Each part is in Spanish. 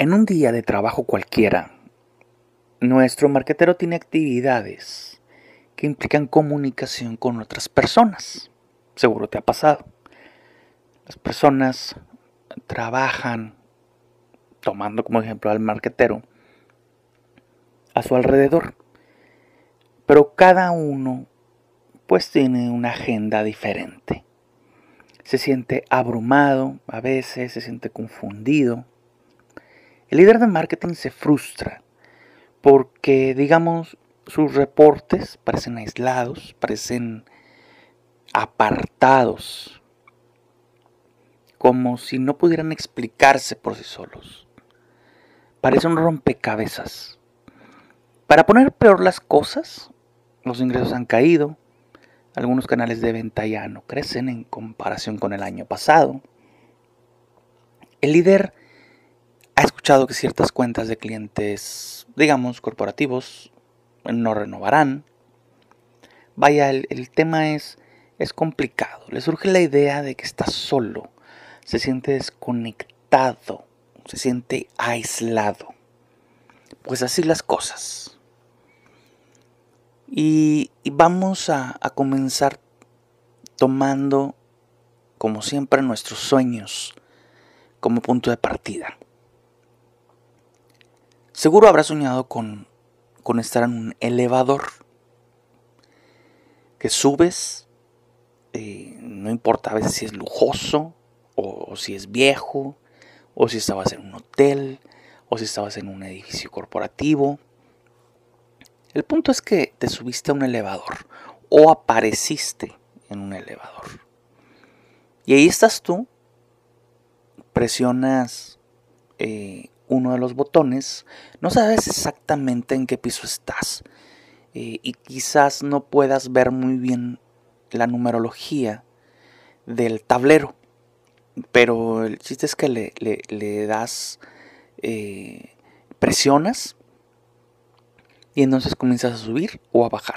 En un día de trabajo cualquiera, nuestro marquetero tiene actividades que implican comunicación con otras personas. Seguro te ha pasado. Las personas trabajan, tomando como ejemplo al marquetero, a su alrededor. Pero cada uno pues tiene una agenda diferente. Se siente abrumado, a veces se siente confundido el líder de marketing se frustra porque, digamos, sus reportes parecen aislados, parecen apartados, como si no pudieran explicarse por sí solos. Parece un rompecabezas. Para poner peor las cosas, los ingresos han caído, algunos canales de venta ya no crecen en comparación con el año pasado. El líder ha escuchado que ciertas cuentas de clientes, digamos, corporativos, no renovarán. Vaya, el, tema es, es complicado. Le surge la idea de que está solo, se siente desconectado, se siente aislado. Pues así las cosas. Y, vamos a comenzar tomando, como siempre, nuestros sueños como punto de partida. Seguro habrás soñado con, estar en un elevador que subes, eh, no importa a veces si es lujoso o, si es viejo, o si estabas en un hotel, o si estabas en un edificio corporativo. El punto es que te subiste a un elevador o apareciste en un elevador. Y ahí estás tú, presionas eh, uno de los botones, no sabes exactamente en qué piso estás eh, y quizás no puedas ver muy bien la numerología del tablero, pero el chiste es que le, das, eh, presionas y entonces comienzas a subir o a bajar.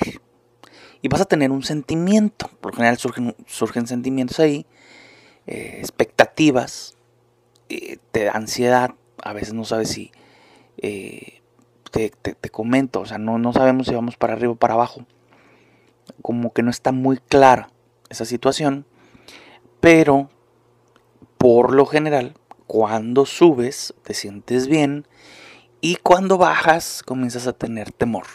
Y vas a tener un sentimiento, por lo general surgen, surgen sentimientos ahí, eh, expectativas, de ansiedad, a veces no sabes si, eh, te, comento, o sea, no, no sabemos si vamos para arriba o para abajo. Como que no está muy clara esa situación, pero por lo general, cuando subes te sientes bien y cuando bajas comienzas a tener temor.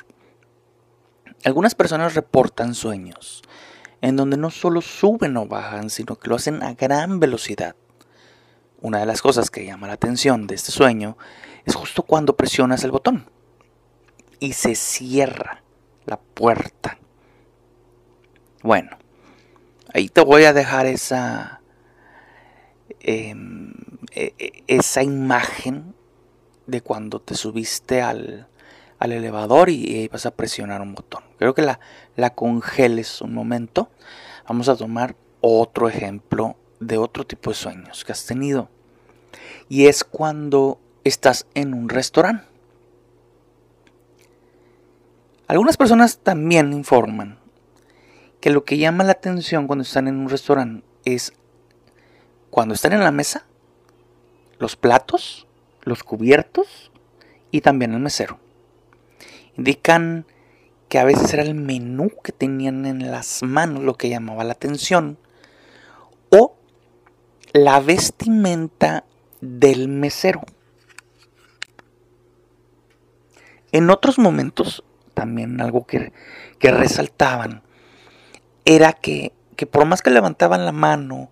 Algunas personas reportan sueños en donde no solo suben o bajan, sino que lo hacen a gran velocidad. Una de las cosas que llama la atención de este sueño es justo cuando presionas el botón y se cierra la puerta. Bueno, ahí te voy a dejar esa, em, e, e, esa imagen de cuando te subiste al, elevador y, vas a presionar un botón. Creo que la, la congeles un momento. Vamos a tomar otro ejemplo de otro tipo de sueños que has tenido. Y es cuando estás en un restaurante. Algunas personas también informan que lo que llama la atención cuando están en un restaurante es cuando están en la mesa, los platos, los cubiertos y también el mesero. Indican que a veces era el menú que tenían en las manos lo que llamaba la atención o la vestimenta del mesero. En otros momentos, también algo que, resaltaban, era que, por más que levantaban la mano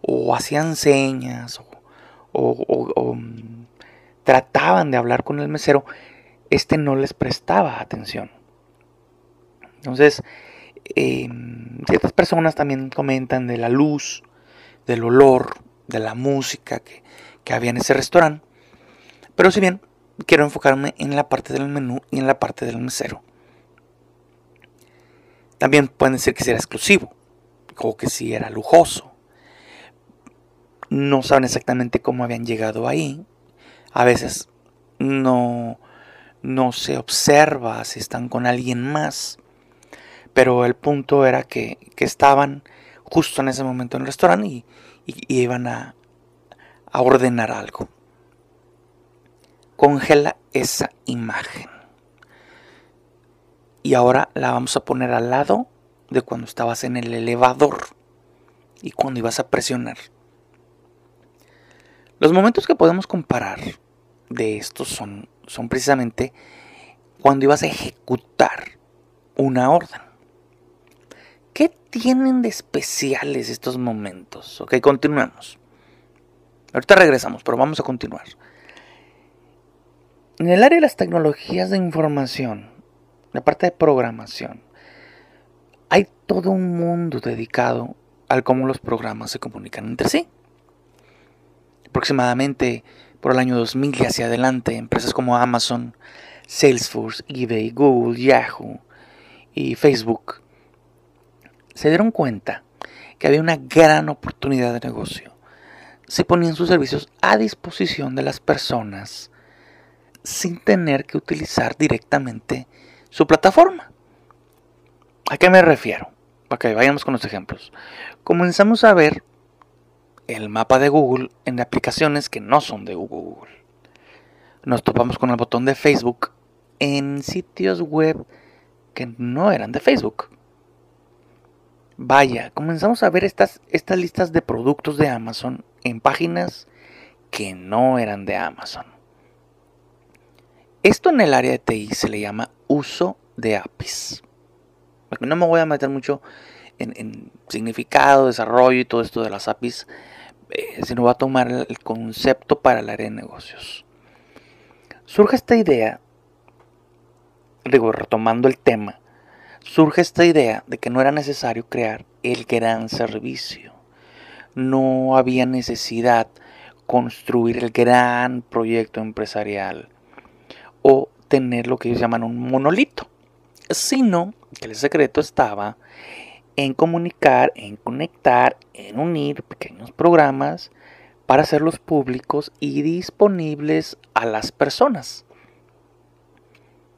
o hacían señas o, mm, trataban de hablar con el mesero, este no les prestaba atención. Entonces, em, ciertas personas también comentan de la luz, del olor, de la música que, había en ese restaurante. Pero si bien quiero enfocarme en la parte del menú y en la parte del mesero. También pueden decir que si era exclusivo o que si era lujoso. No saben exactamente cómo habían llegado ahí. A veces no, no se observa si están con alguien más. Pero el punto era que, que estaban justo en ese momento en el restaurante y, iban a, a ordenar algo. congela esa imagen. Y ahora la vamos a poner al lado de cuando estabas en el elevador y cuando ibas a presionar. Los momentos que podemos comparar de estos son, son precisamente cuando ibas a ejecutar una orden. ¿Qué tienen de especiales estos momentos? Ok, continuamos. Ahorita regresamos, pero vamos a continuar. En el área de las tecnologías de información, la parte de programación, hay todo un mundo dedicado al cómo los programas se comunican entre sí. Aproximadamente por el año 2000 y hacia adelante, empresas como Amazon, Salesforce, eBay, Google, Yahoo y Facebook se dieron cuenta que había una gran oportunidad de negocio si ponían sus servicios a disposición de las personas sin tener que utilizar directamente su plataforma. ¿A qué me refiero? Ok, vayamos con los ejemplos. Comenzamos a ver el mapa de Google en aplicaciones que no son de Google. Nos topamos con el botón de Facebook en sitios web que no eran de Facebook. Vaya, comenzamos a ver estas, estas listas de productos de Amazon en páginas que no eran de Amazon. Esto en el área de TI se le llama uso de APIs. No me voy a meter mucho en, significado, desarrollo y todo esto de las APIs, eh, sino voy a tomar el concepto para el área de negocios. Surge esta idea, digo, retomando el tema, surge esta idea de que no era necesario crear el gran servicio. No había necesidad construir el gran proyecto empresarial o tener lo que ellos llaman un monolito, sino que el secreto estaba en comunicar, en conectar, en unir pequeños programas para hacerlos públicos y disponibles a las personas.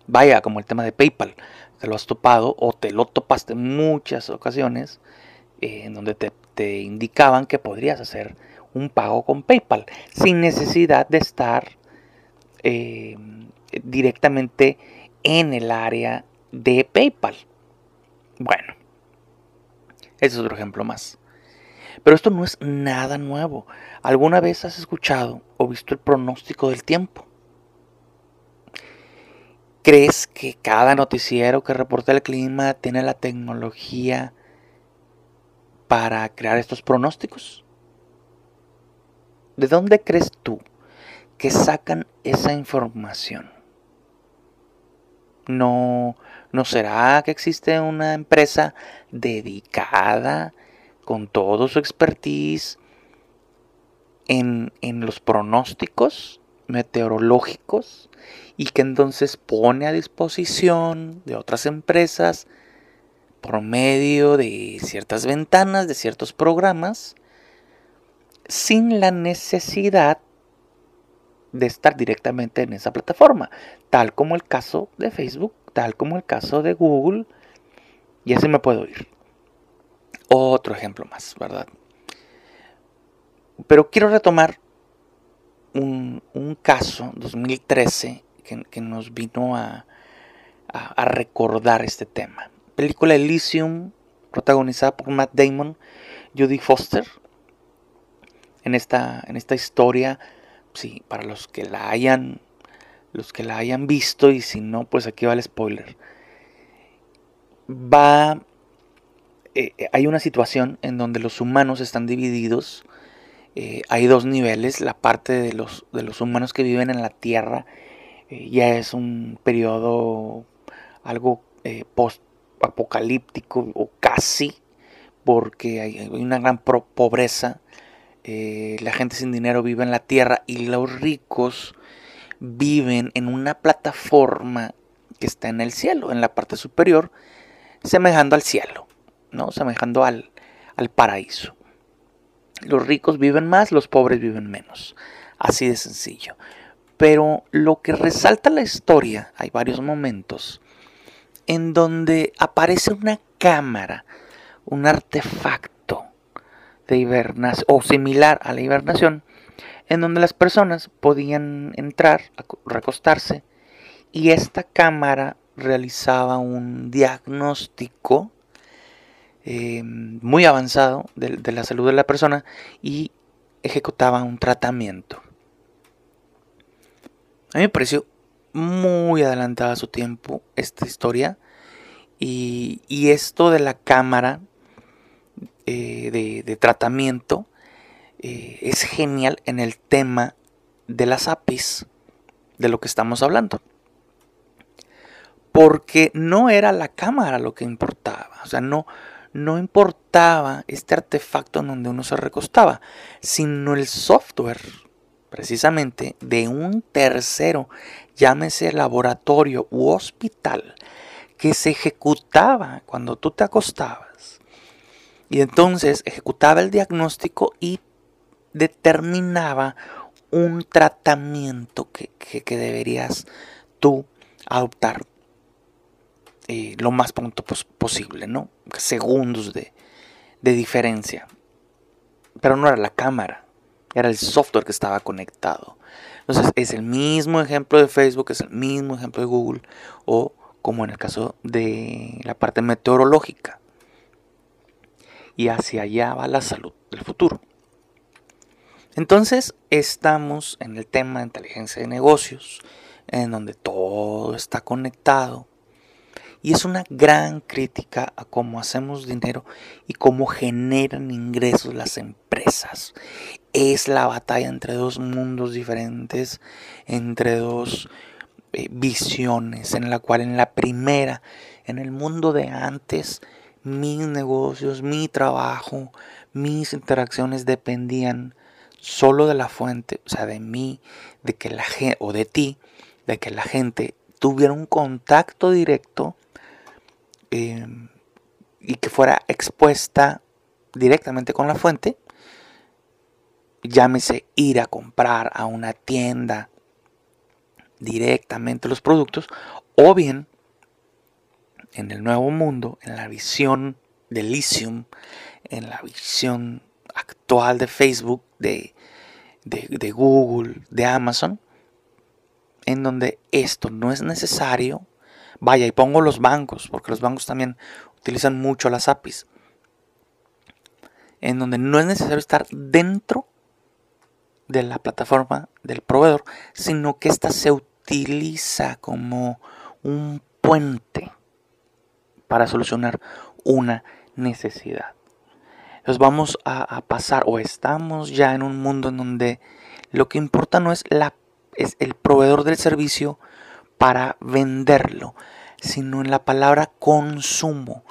Vaya, como el tema de PayPal, te lo has topado o te lo topaste en muchas ocasiones eh, en donde te, indicaban que podrías hacer un pago con PayPal sin necesidad de estar eh, directamente en el área de PayPal. Bueno, ese es otro ejemplo más. Pero esto no es nada nuevo. ¿Alguna vez has escuchado o visto el pronóstico del tiempo? ¿Crees que cada noticiero que reporta el clima tiene la tecnología para crear estos pronósticos? ¿De dónde crees tú que sacan esa información? No, ¿No será que existe una empresa dedicada con todo su expertise en, en los pronósticos meteorológicos y que entonces pone a disposición de otras empresas por medio de ciertas ventanas, de ciertos programas, sin la necesidad de estar directamente en esa plataforma, tal como el caso de Facebook tal como el caso de Google, y así me puedo ir. Otro ejemplo más, ¿verdad? Pero quiero retomar un, caso, 2013, que, nos vino a, recordar este tema. Película Elysium, protagonizada por Matt Damon, Judy Foster. En esta, en esta historia, sí, para los que la hayan los que la hayan visto y si no, pues aquí va el spoiler. Va, eh, eh, hay una situación en donde los humanos están divididos. Eh, hay dos niveles, la parte de los, de los humanos que viven en la Tierra ya es un periodo algo post-apocalíptico o casi, porque hay, una gran pobreza. la gente sin dinero vive en la Tierra y los ricos viven en una plataforma que está en el cielo, en la parte superior, semejando al cielo, ¿no? Semejando al, al paraíso. Los ricos viven más, los pobres viven menos. Así de sencillo. Pero lo que resalta la historia, hay varios momentos en donde aparece una cámara, un artefacto de hibernación, o similar a la hibernación, en donde las personas podían entrar, recostarse, y esta cámara realizaba un diagnóstico eh, muy avanzado de, la salud de la persona y ejecutaba un tratamiento. A mí me pareció muy adelantada su tiempo esta historia y, esto de la cámara eh, de, tratamiento eh, es genial en el tema de las APIs de lo que estamos hablando porque no era la cámara lo que importaba, o sea, no, no importaba este artefacto en donde uno se recostaba, sino el software, precisamente, de un tercero, llámese laboratorio u hospital, que se ejecutaba cuando tú te acostabas. Y entonces ejecutaba el diagnóstico y determinaba un tratamiento que, que deberías tú adoptar eh, lo más pronto posible, ¿no? Segundos de, de diferencia. Pero no era la cámara, era el software que estaba conectado. Entonces es el mismo ejemplo de Facebook, es el mismo ejemplo de Google, o como en el caso de la parte meteorológica. Y hacia allá va la salud del futuro. Entonces estamos en el tema de inteligencia de negocios, en donde todo está conectado, y es una gran crítica a cómo hacemos dinero y cómo generan ingresos las empresas. Es la batalla entre dos mundos diferentes, entre dos eh, visiones, en la cual en la primera, en el mundo de antes, mis negocios, mi trabajo, mis interacciones dependían solo de la fuente, o sea, de mí, de que la gente, o de ti, de que la gente tuviera un contacto directo Em, y que fuera expuesta directamente con la fuente, llámese ir a comprar a una tienda directamente los productos, o bien en el nuevo mundo, en la visión de Lithium, en la visión actual de Facebook, de, de Google, de Amazon, en donde esto no es necesario Vaya, y pongo los bancos, porque los bancos también utilizan mucho las APIs. En donde no es necesario estar dentro de la plataforma del proveedor, sino que ésta se utiliza como un puente para solucionar una necesidad. Entonces vamos a, pasar o estamos ya en un mundo en donde lo que importa no es, la, es el proveedor del servicio, para venderlo, sino en la palabra consumo.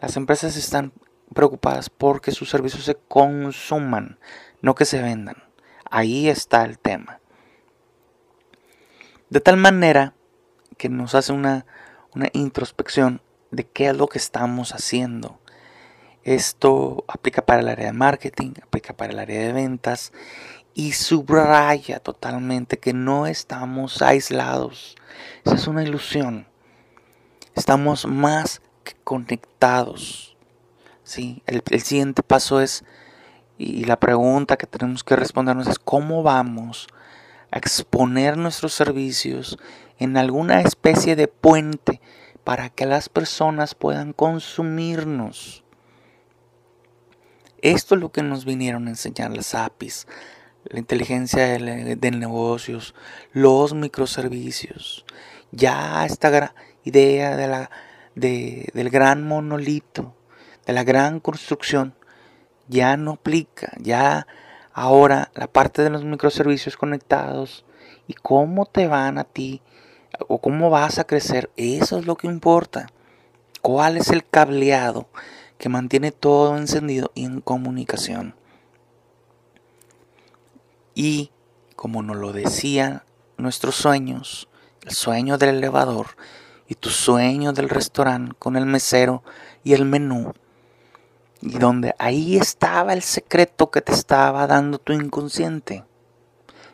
Las empresas están preocupadas porque sus servicios se consuman, no que se vendan. Ahí está el tema. De tal manera que nos hace una, una introspección de qué es lo que estamos haciendo. Esto aplica para el área de marketing, aplica para el área de ventas y subraya totalmente que no estamos aislados. Esa es una ilusión. Estamos más que conectados. ¿sí? El, siguiente paso es, y la pregunta que tenemos que respondernos es, ¿cómo vamos a exponer nuestros servicios en alguna especie de puente para que las personas puedan consumirnos? Esto es lo que nos vinieron a enseñar las APIs, la inteligencia de, negocios, los microservicios. Ya esta idea de la, del gran monolito, de la gran construcción, ya no aplica. Ya ahora la parte de los microservicios conectados y cómo te van a ti o cómo vas a crecer, eso es lo que importa. ¿Cuál es el cableado que mantiene todo encendido y en comunicación? Y como nos lo decían nuestros sueños, el sueño del elevador y tu sueño del restaurante con el mesero y el menú, y donde ahí estaba el secreto que te estaba dando tu inconsciente,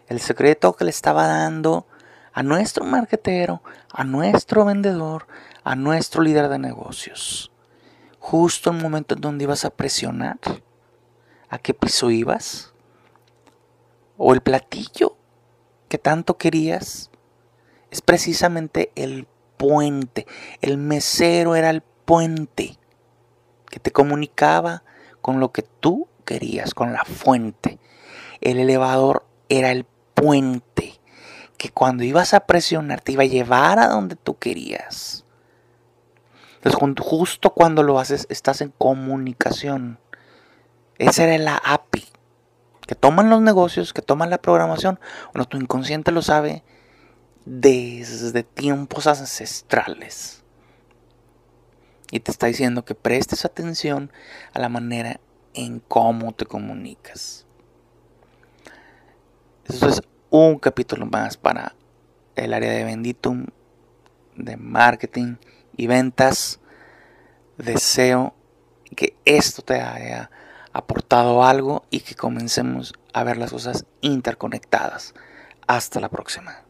el secreto que le estaba dando a nuestro marketero, a nuestro vendedor, a nuestro líder de negocios. Justo el momento en donde ibas a presionar, ¿a qué piso ibas? O el platillo que tanto querías es precisamente el puente. El mesero era el puente que te comunicaba con lo que tú querías, con la fuente. El elevador era el puente que cuando ibas a presionar te iba a llevar a donde tú querías. Entonces, justo cuando lo haces, estás en comunicación. Esa era la API. Que toman los negocios, que toman la programación. Bueno, tu inconsciente lo sabe desde tiempos ancestrales. Y te está diciendo que prestes atención a la manera en cómo te comunicas. Eso es un capítulo más para el área de Benditum, de marketing y ventas. Deseo que esto te haya aportado algo y que comencemos a ver las cosas interconectadas. Hasta la próxima.